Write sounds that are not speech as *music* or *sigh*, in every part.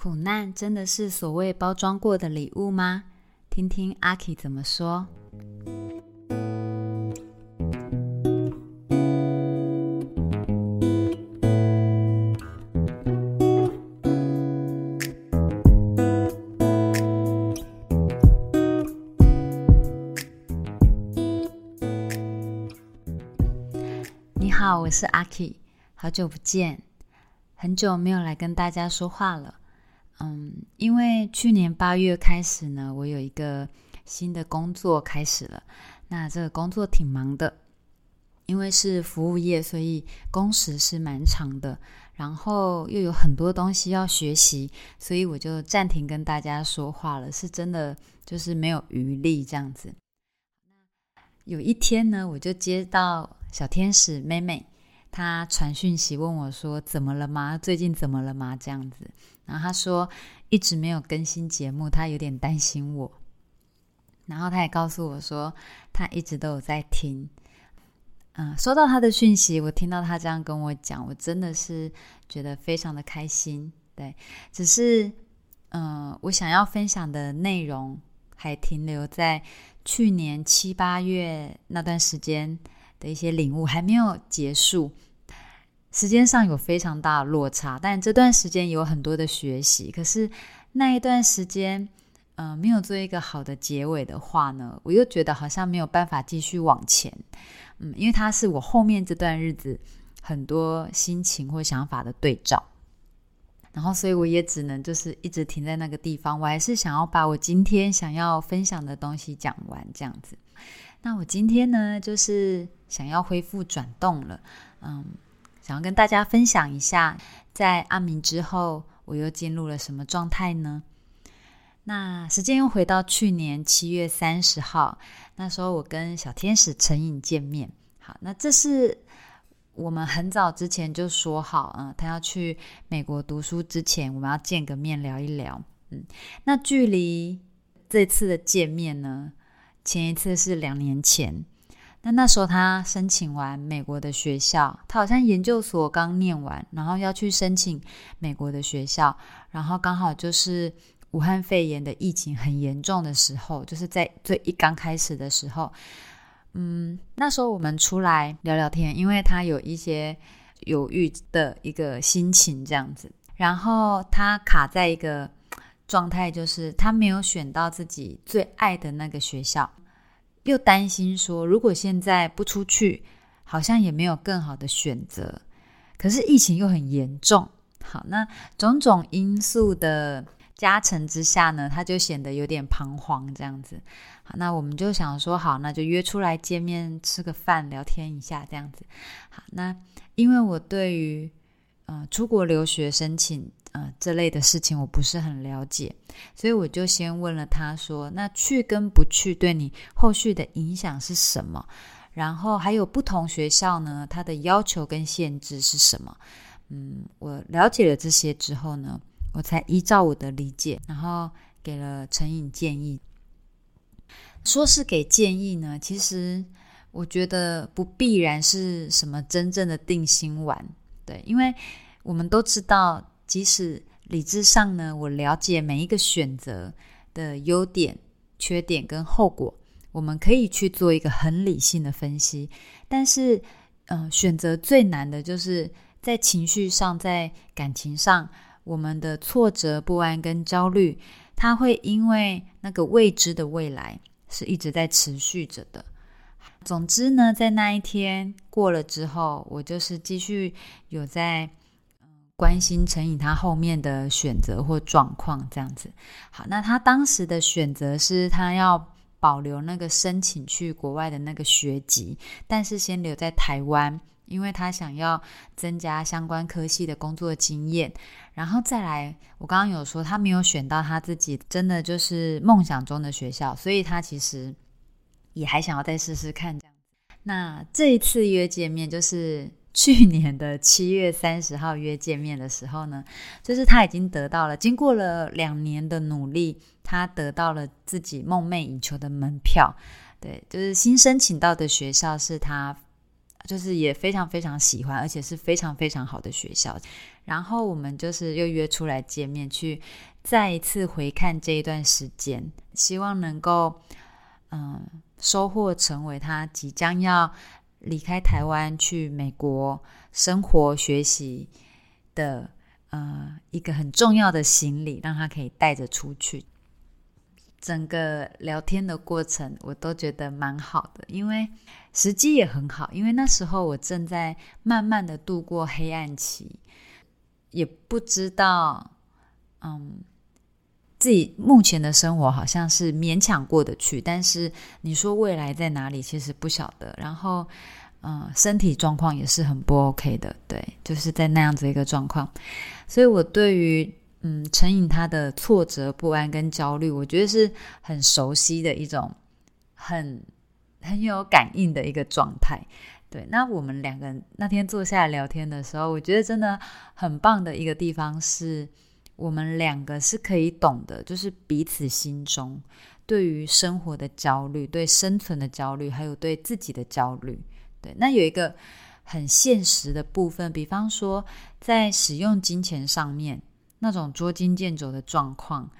苦难真的是所谓包装过的礼物吗？听听阿 K 怎么说。你好，我是阿 K，好久不见，很久没有来跟大家说话了。嗯，因为去年八月开始呢，我有一个新的工作开始了。那这个工作挺忙的，因为是服务业，所以工时是蛮长的。然后又有很多东西要学习，所以我就暂停跟大家说话了。是真的，就是没有余力这样子。有一天呢，我就接到小天使妹妹。她传讯息问我说：“怎么了吗？最近怎么了吗？”这样子，然后他说一直没有更新节目，他有点担心我。然后他也告诉我说，他一直都有在听。嗯，收到他的讯息，我听到他这样跟我讲，我真的是觉得非常的开心。对，只是嗯，我想要分享的内容还停留在去年七八月那段时间。的一些领悟还没有结束，时间上有非常大的落差，但这段时间有很多的学习。可是那一段时间，嗯，没有做一个好的结尾的话呢，我又觉得好像没有办法继续往前。嗯，因为它是我后面这段日子很多心情或想法的对照，然后所以我也只能就是一直停在那个地方。我还是想要把我今天想要分享的东西讲完，这样子。那我今天呢，就是想要恢复转动了，嗯，想要跟大家分享一下，在阿明之后，我又进入了什么状态呢？那时间又回到去年七月三十号，那时候我跟小天使陈颖见面。好，那这是我们很早之前就说好，嗯，他要去美国读书之前，我们要见个面聊一聊。嗯，那距离这次的见面呢？前一次是两年前，那那时候他申请完美国的学校，他好像研究所刚念完，然后要去申请美国的学校，然后刚好就是武汉肺炎的疫情很严重的时候，就是在最一刚开始的时候，嗯，那时候我们出来聊聊天，因为他有一些犹豫的一个心情这样子，然后他卡在一个。状态就是他没有选到自己最爱的那个学校，又担心说如果现在不出去，好像也没有更好的选择。可是疫情又很严重，好，那种种因素的加成之下呢，他就显得有点彷徨这样子。好，那我们就想说，好，那就约出来见面吃个饭，聊天一下这样子。好，那因为我对于呃出国留学申请。呃，这类的事情我不是很了解，所以我就先问了他说：“那去跟不去对你后续的影响是什么？然后还有不同学校呢，它的要求跟限制是什么？”嗯，我了解了这些之后呢，我才依照我的理解，然后给了陈颖建议。说是给建议呢，其实我觉得不必然是什么真正的定心丸，对，因为我们都知道。即使理智上呢，我了解每一个选择的优点、缺点跟后果，我们可以去做一个很理性的分析。但是，嗯，选择最难的就是在情绪上、在感情上，我们的挫折、不安跟焦虑，它会因为那个未知的未来是一直在持续着的。总之呢，在那一天过了之后，我就是继续有在。关心陈颖他后面的选择或状况这样子，好，那他当时的选择是他要保留那个申请去国外的那个学籍，但是先留在台湾，因为他想要增加相关科系的工作经验，然后再来，我刚刚有说他没有选到他自己真的就是梦想中的学校，所以他其实也还想要再试试看这样。那这一次约见面就是。*laughs* 去年的七月三十号约见面的时候呢，就是他已经得到了，经过了两年的努力，他得到了自己梦寐以求的门票。对，就是新申请到的学校是他，就是也非常非常喜欢，而且是非常非常好的学校。然后我们就是又约出来见面，去再一次回看这一段时间，希望能够嗯收获成为他即将要离开台湾去美国生活学习的呃一个很重要的行李，让他可以带着出去。整个聊天的过程，我都觉得蛮好的，因为时机也很好。因为那时候我正在慢慢的度过黑暗期，也不知道，嗯，自己目前的生活好像是勉强过得去，但是你说未来在哪里，其实不晓得。然后，嗯，身体状况也是很不 OK 的，对，就是在那样子一个状况，所以我对于。嗯，陈颖他的挫折、不安跟焦虑，我觉得是很熟悉的一种，很很有感应的一个状态。对，那我们两个人那天坐下来聊天的时候，我觉得真的很棒的一个地方是，我们两个是可以懂得，就是彼此心中对于生活的焦虑、对生存的焦虑，还有对自己的焦虑。对，那有一个很现实的部分，比方说在使用金钱上面。那种捉襟见肘的状况，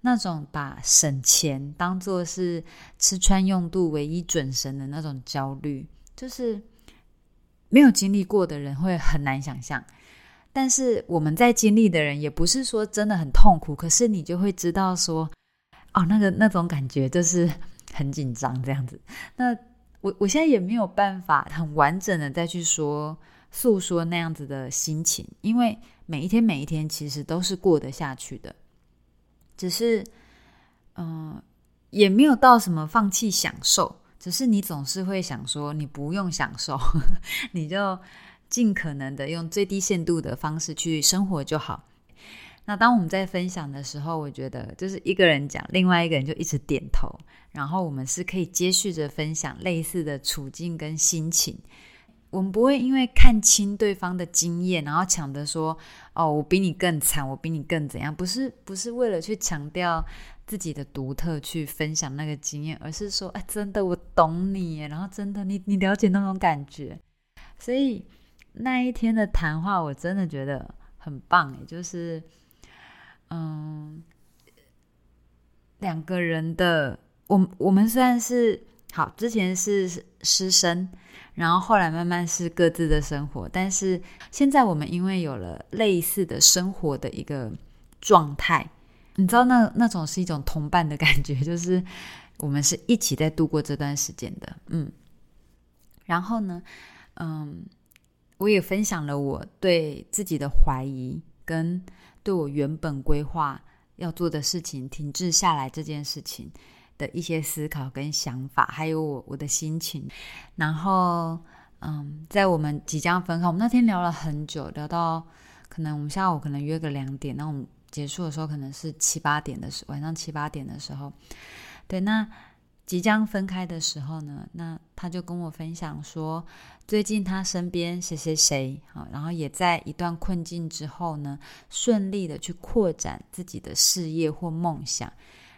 那种把省钱当做是吃穿用度唯一准绳的那种焦虑，就是没有经历过的人会很难想象。但是我们在经历的人，也不是说真的很痛苦，可是你就会知道说，哦，那个那种感觉就是很紧张这样子。那我我现在也没有办法很完整的再去说诉说那样子的心情，因为。每一天，每一天，其实都是过得下去的，只是，嗯，也没有到什么放弃享受，只是你总是会想说，你不用享受，*laughs* 你就尽可能的用最低限度的方式去生活就好。那当我们在分享的时候，我觉得就是一个人讲，另外一个人就一直点头，然后我们是可以接续着分享类似的处境跟心情。我们不会因为看清对方的经验，然后抢着说：“哦，我比你更惨，我比你更怎样？”不是，不是为了去强调自己的独特去分享那个经验，而是说：“哎，真的我懂你，然后真的你你了解那种感觉。”所以那一天的谈话，我真的觉得很棒，也就是嗯，两个人的，我我们虽然是好，之前是师生。然后后来慢慢是各自的生活，但是现在我们因为有了类似的生活的一个状态，你知道那那种是一种同伴的感觉，*laughs* 就是我们是一起在度过这段时间的，嗯。然后呢，嗯，我也分享了我对自己的怀疑，跟对我原本规划要做的事情停滞下来这件事情。的一些思考跟想法，还有我我的心情，然后嗯，在我们即将分开，我们那天聊了很久，聊到可能我们下午可能约个两点，那我们结束的时候可能是七八点的时，晚上七八点的时候，对，那即将分开的时候呢，那他就跟我分享说，最近他身边谁谁谁啊，然后也在一段困境之后呢，顺利的去扩展自己的事业或梦想。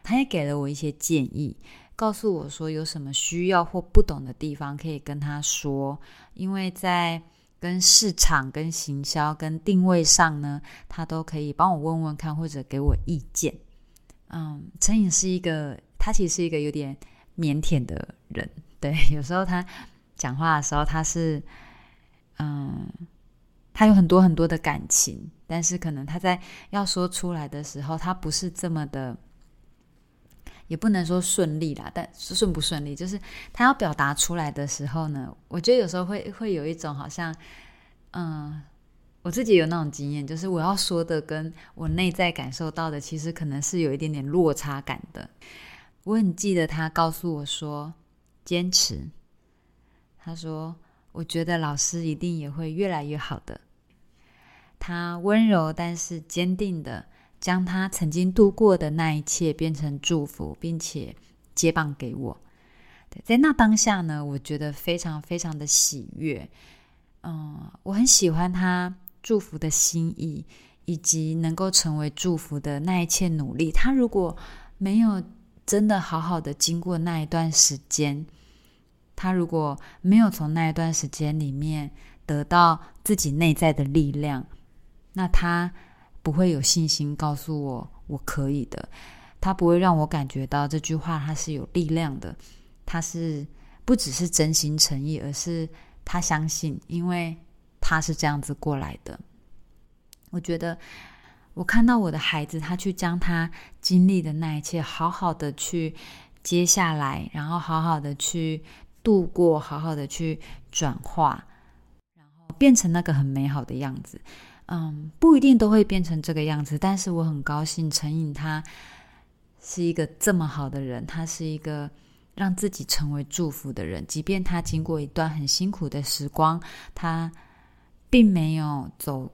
他也给了我一些建议，告诉我说有什么需要或不懂的地方可以跟他说，因为在跟市场、跟行销、跟定位上呢，他都可以帮我问问看或者给我意见。嗯，陈颖是一个，他其实是一个有点腼腆的人，对，*laughs* 有时候他讲话的时候他是，嗯，他有很多很多的感情，但是可能他在要说出来的时候，他不是这么的。也不能说顺利啦，但顺不顺利，就是他要表达出来的时候呢，我觉得有时候会会有一种好像，嗯，我自己有那种经验，就是我要说的跟我内在感受到的，其实可能是有一点点落差感的。我很记得他告诉我说，坚持。他说，我觉得老师一定也会越来越好的。他温柔但是坚定的。将他曾经度过的那一切变成祝福，并且接棒给我。在那当下呢，我觉得非常非常的喜悦。嗯，我很喜欢他祝福的心意，以及能够成为祝福的那一切努力。他如果没有真的好好的经过那一段时间，他如果没有从那一段时间里面得到自己内在的力量。那他不会有信心告诉我我可以的，他不会让我感觉到这句话他是有力量的，他是不只是真心诚意，而是他相信，因为他是这样子过来的。我觉得我看到我的孩子，他去将他经历的那一切，好好的去接下来，然后好好的去度过，好好的去转化，然后变成那个很美好的样子。嗯，不一定都会变成这个样子，但是我很高兴陈颖他是一个这么好的人，他是一个让自己成为祝福的人，即便他经过一段很辛苦的时光，他并没有走。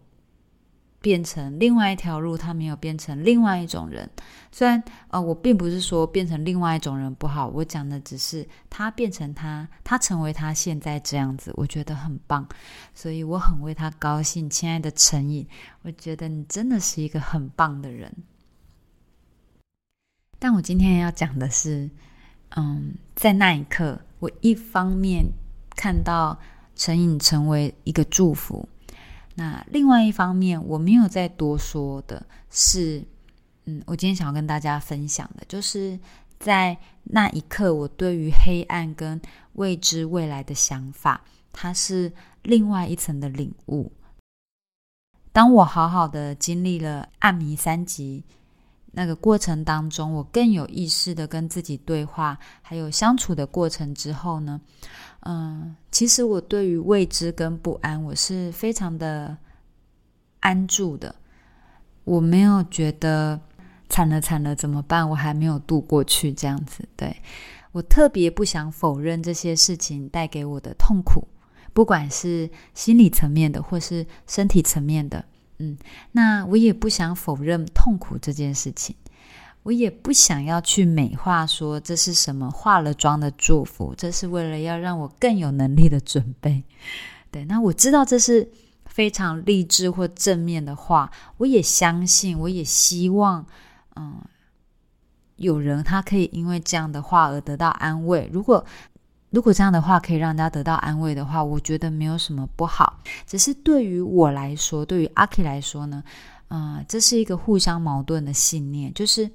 变成另外一条路，他没有变成另外一种人。虽然呃，我并不是说变成另外一种人不好，我讲的只是他变成他，他成为他现在这样子，我觉得很棒，所以我很为他高兴。亲爱的陈颖，我觉得你真的是一个很棒的人。但我今天要讲的是，嗯，在那一刻，我一方面看到陈颖成为一个祝福。那另外一方面，我没有再多说的是，嗯，我今天想要跟大家分享的，就是在那一刻，我对于黑暗跟未知未来的想法，它是另外一层的领悟。当我好好的经历了暗迷三级那个过程当中，我更有意识的跟自己对话，还有相处的过程之后呢？嗯，其实我对于未知跟不安，我是非常的安住的。我没有觉得惨了惨了怎么办？我还没有度过去这样子。对我特别不想否认这些事情带给我的痛苦，不管是心理层面的或是身体层面的。嗯，那我也不想否认痛苦这件事情。我也不想要去美化，说这是什么化了妆的祝福，这是为了要让我更有能力的准备。*laughs* 对，那我知道这是非常励志或正面的话，我也相信，我也希望，嗯，有人他可以因为这样的话而得到安慰。如果如果这样的话可以让大家得到安慰的话，我觉得没有什么不好。只是对于我来说，对于阿 K 来说呢？啊，这是一个互相矛盾的信念。就是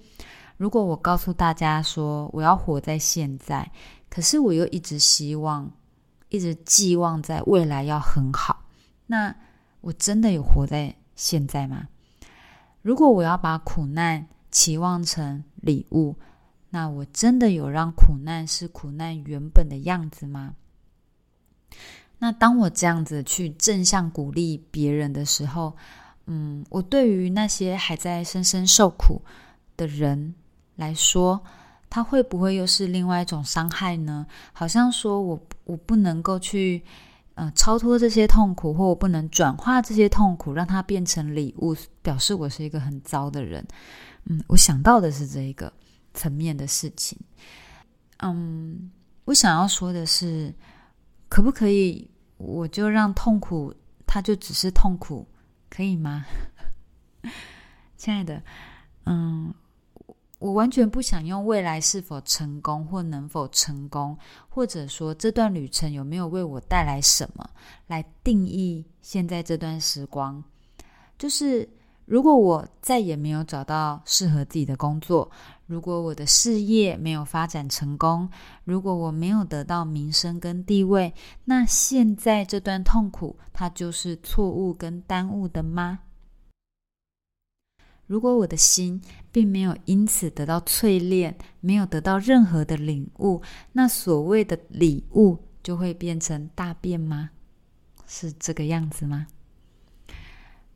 如果我告诉大家说我要活在现在，可是我又一直希望、一直寄望在未来要很好，那我真的有活在现在吗？如果我要把苦难期望成礼物，那我真的有让苦难是苦难原本的样子吗？那当我这样子去正向鼓励别人的时候，嗯，我对于那些还在深深受苦的人来说，他会不会又是另外一种伤害呢？好像说我我不能够去呃超脱这些痛苦，或我不能转化这些痛苦，让它变成礼物，表示我是一个很糟的人。嗯，我想到的是这一个层面的事情。嗯，我想要说的是，可不可以我就让痛苦，它就只是痛苦？可以吗，*laughs* 亲爱的？嗯，我完全不想用未来是否成功或能否成功，或者说这段旅程有没有为我带来什么来定义现在这段时光。就是如果我再也没有找到适合自己的工作，如果我的事业没有发展成功，如果我没有得到名声跟地位，那现在这段痛苦，它就是错误跟耽误的吗？如果我的心并没有因此得到淬炼，没有得到任何的领悟，那所谓的礼物就会变成大便吗？是这个样子吗？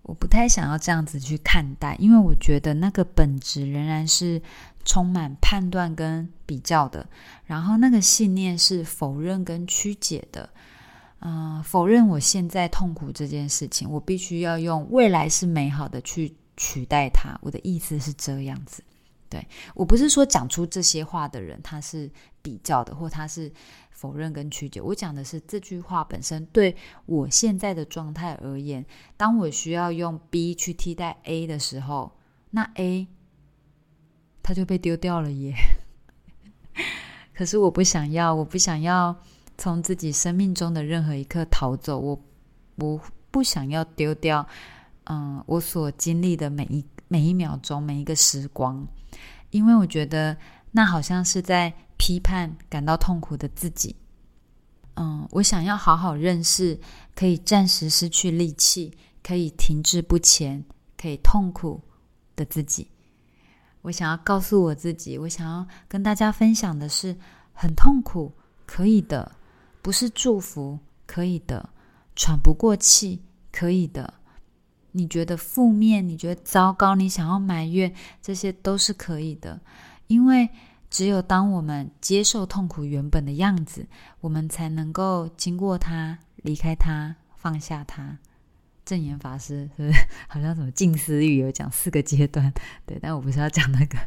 我不太想要这样子去看待，因为我觉得那个本质仍然是充满判断跟比较的，然后那个信念是否认跟曲解的。嗯，否认我现在痛苦这件事情，我必须要用未来是美好的去取代它。我的意思是这样子，对我不是说讲出这些话的人他是比较的，或他是。否认跟曲解，我讲的是这句话本身对我现在的状态而言，当我需要用 B 去替代 A 的时候，那 A 它就被丢掉了耶。*laughs* 可是我不想要，我不想要从自己生命中的任何一刻逃走，我我不想要丢掉，嗯，我所经历的每一每一秒钟，每一个时光，因为我觉得那好像是在批判感到痛苦的自己。嗯，我想要好好认识可以暂时失去力气、可以停滞不前、可以痛苦的自己。我想要告诉我自己，我想要跟大家分享的是，很痛苦，可以的，不是祝福，可以的，喘不过气，可以的。你觉得负面，你觉得糟糕，你想要埋怨，这些都是可以的，因为只有当我们接受痛苦原本的样子，我们才能够经过它，离开它，放下它。正言法师是是 *laughs* 好像什么静思语有讲四个阶段？对，但我不是要讲那个。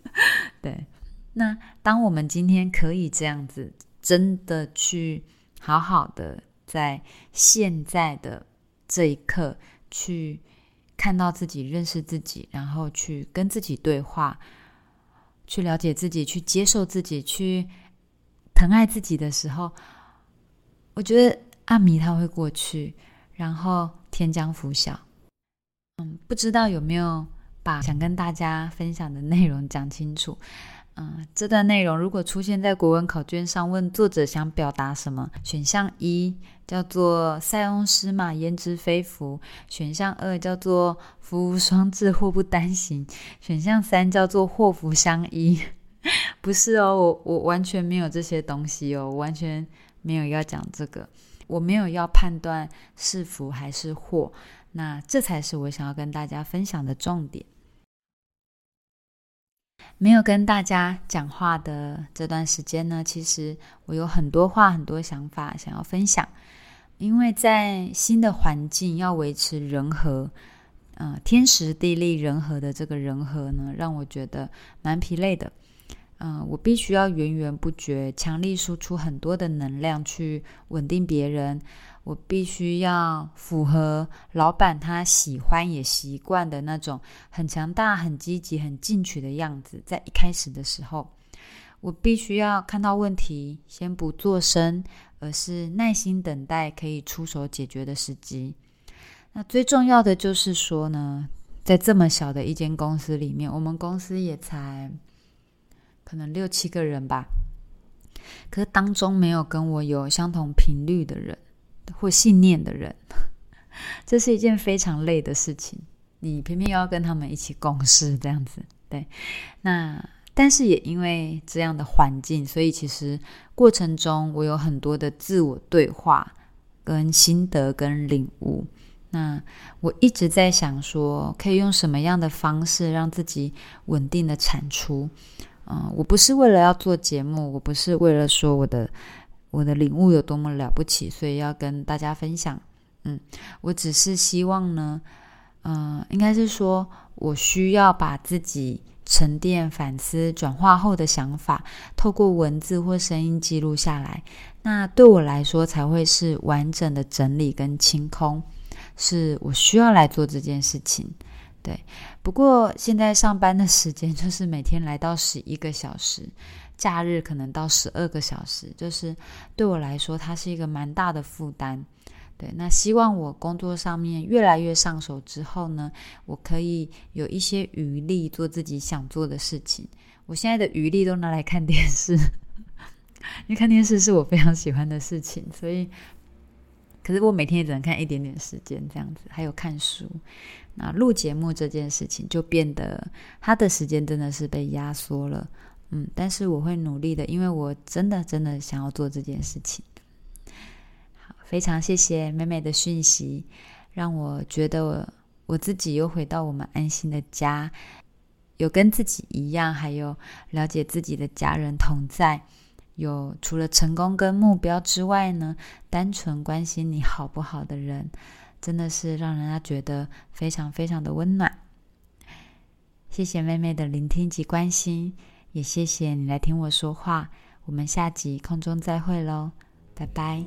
*laughs* 对，那当我们今天可以这样子，真的去好好的在现在的这一刻去看到自己、认识自己，然后去跟自己对话，去了解自己，去接受自己，去疼爱自己的时候，我觉得阿弥他会过去，然后。天将拂晓，嗯，不知道有没有把想跟大家分享的内容讲清楚？嗯，这段内容如果出现在国文考卷上，问作者想表达什么？选项一叫做塞翁失马焉知非福，选项二叫做福无双至祸不单行，选项三叫做祸福相依。*laughs* 不是哦，我我完全没有这些东西哦，完全没有要讲这个。我没有要判断是福还是祸，那这才是我想要跟大家分享的重点。没有跟大家讲话的这段时间呢，其实我有很多话、很多想法想要分享。因为在新的环境要维持人和，嗯，天时地利人和的这个人和呢，让我觉得蛮疲累的。嗯，我必须要源源不绝、强力输出很多的能量去稳定别人。我必须要符合老板他喜欢也习惯的那种很强大、很积极、很进取的样子。在一开始的时候，我必须要看到问题，先不做声，而是耐心等待可以出手解决的时机。那最重要的就是说呢，在这么小的一间公司里面，我们公司也才。可能六七个人吧，可是当中没有跟我有相同频率的人或信念的人，*laughs* 这是一件非常累的事情。你偏偏要跟他们一起共事，这样子，对。那但是也因为这样的环境，所以其实过程中我有很多的自我对话、跟心得、跟领悟。那我一直在想说，可以用什么样的方式让自己稳定的产出。嗯，我不是为了要做节目，我不是为了说我的我的领悟有多么了不起，所以要跟大家分享。嗯，我只是希望呢，嗯，应该是说我需要把自己沉淀、反思、转化后的想法，透过文字或声音记录下来，那对我来说才会是完整的整理跟清空，是我需要来做这件事情。对，不过现在上班的时间 *laughs* 就是每天来到十一个小时，假日可能到十二个小时，就是对我来说，它是一个蛮大的负担。对，那希望我工作上面越来越上手之后呢，我可以有一些余力做自己想做的事情。我现在的余力都拿来看电视，*laughs* 因为看电视是我非常喜欢的事情，所以。可是我每天也只能看一点点时间这样子，还有看书。那录节目这件事情就变得他的时间真的是被压缩了，嗯，但是我会努力的，因为我真的真的想要做这件事情。好，非常谢谢妹妹的讯息，让我觉得我自己又回到我们安心的家，有跟自己一样，还有了解自己的家人同在。有除了成功跟目标之外呢，单纯关心你好不好的人，真的是让人家觉得非常非常的温暖。谢谢妹妹的聆听及关心，也谢谢你来听我说话。我们下集空中再会喽，拜拜。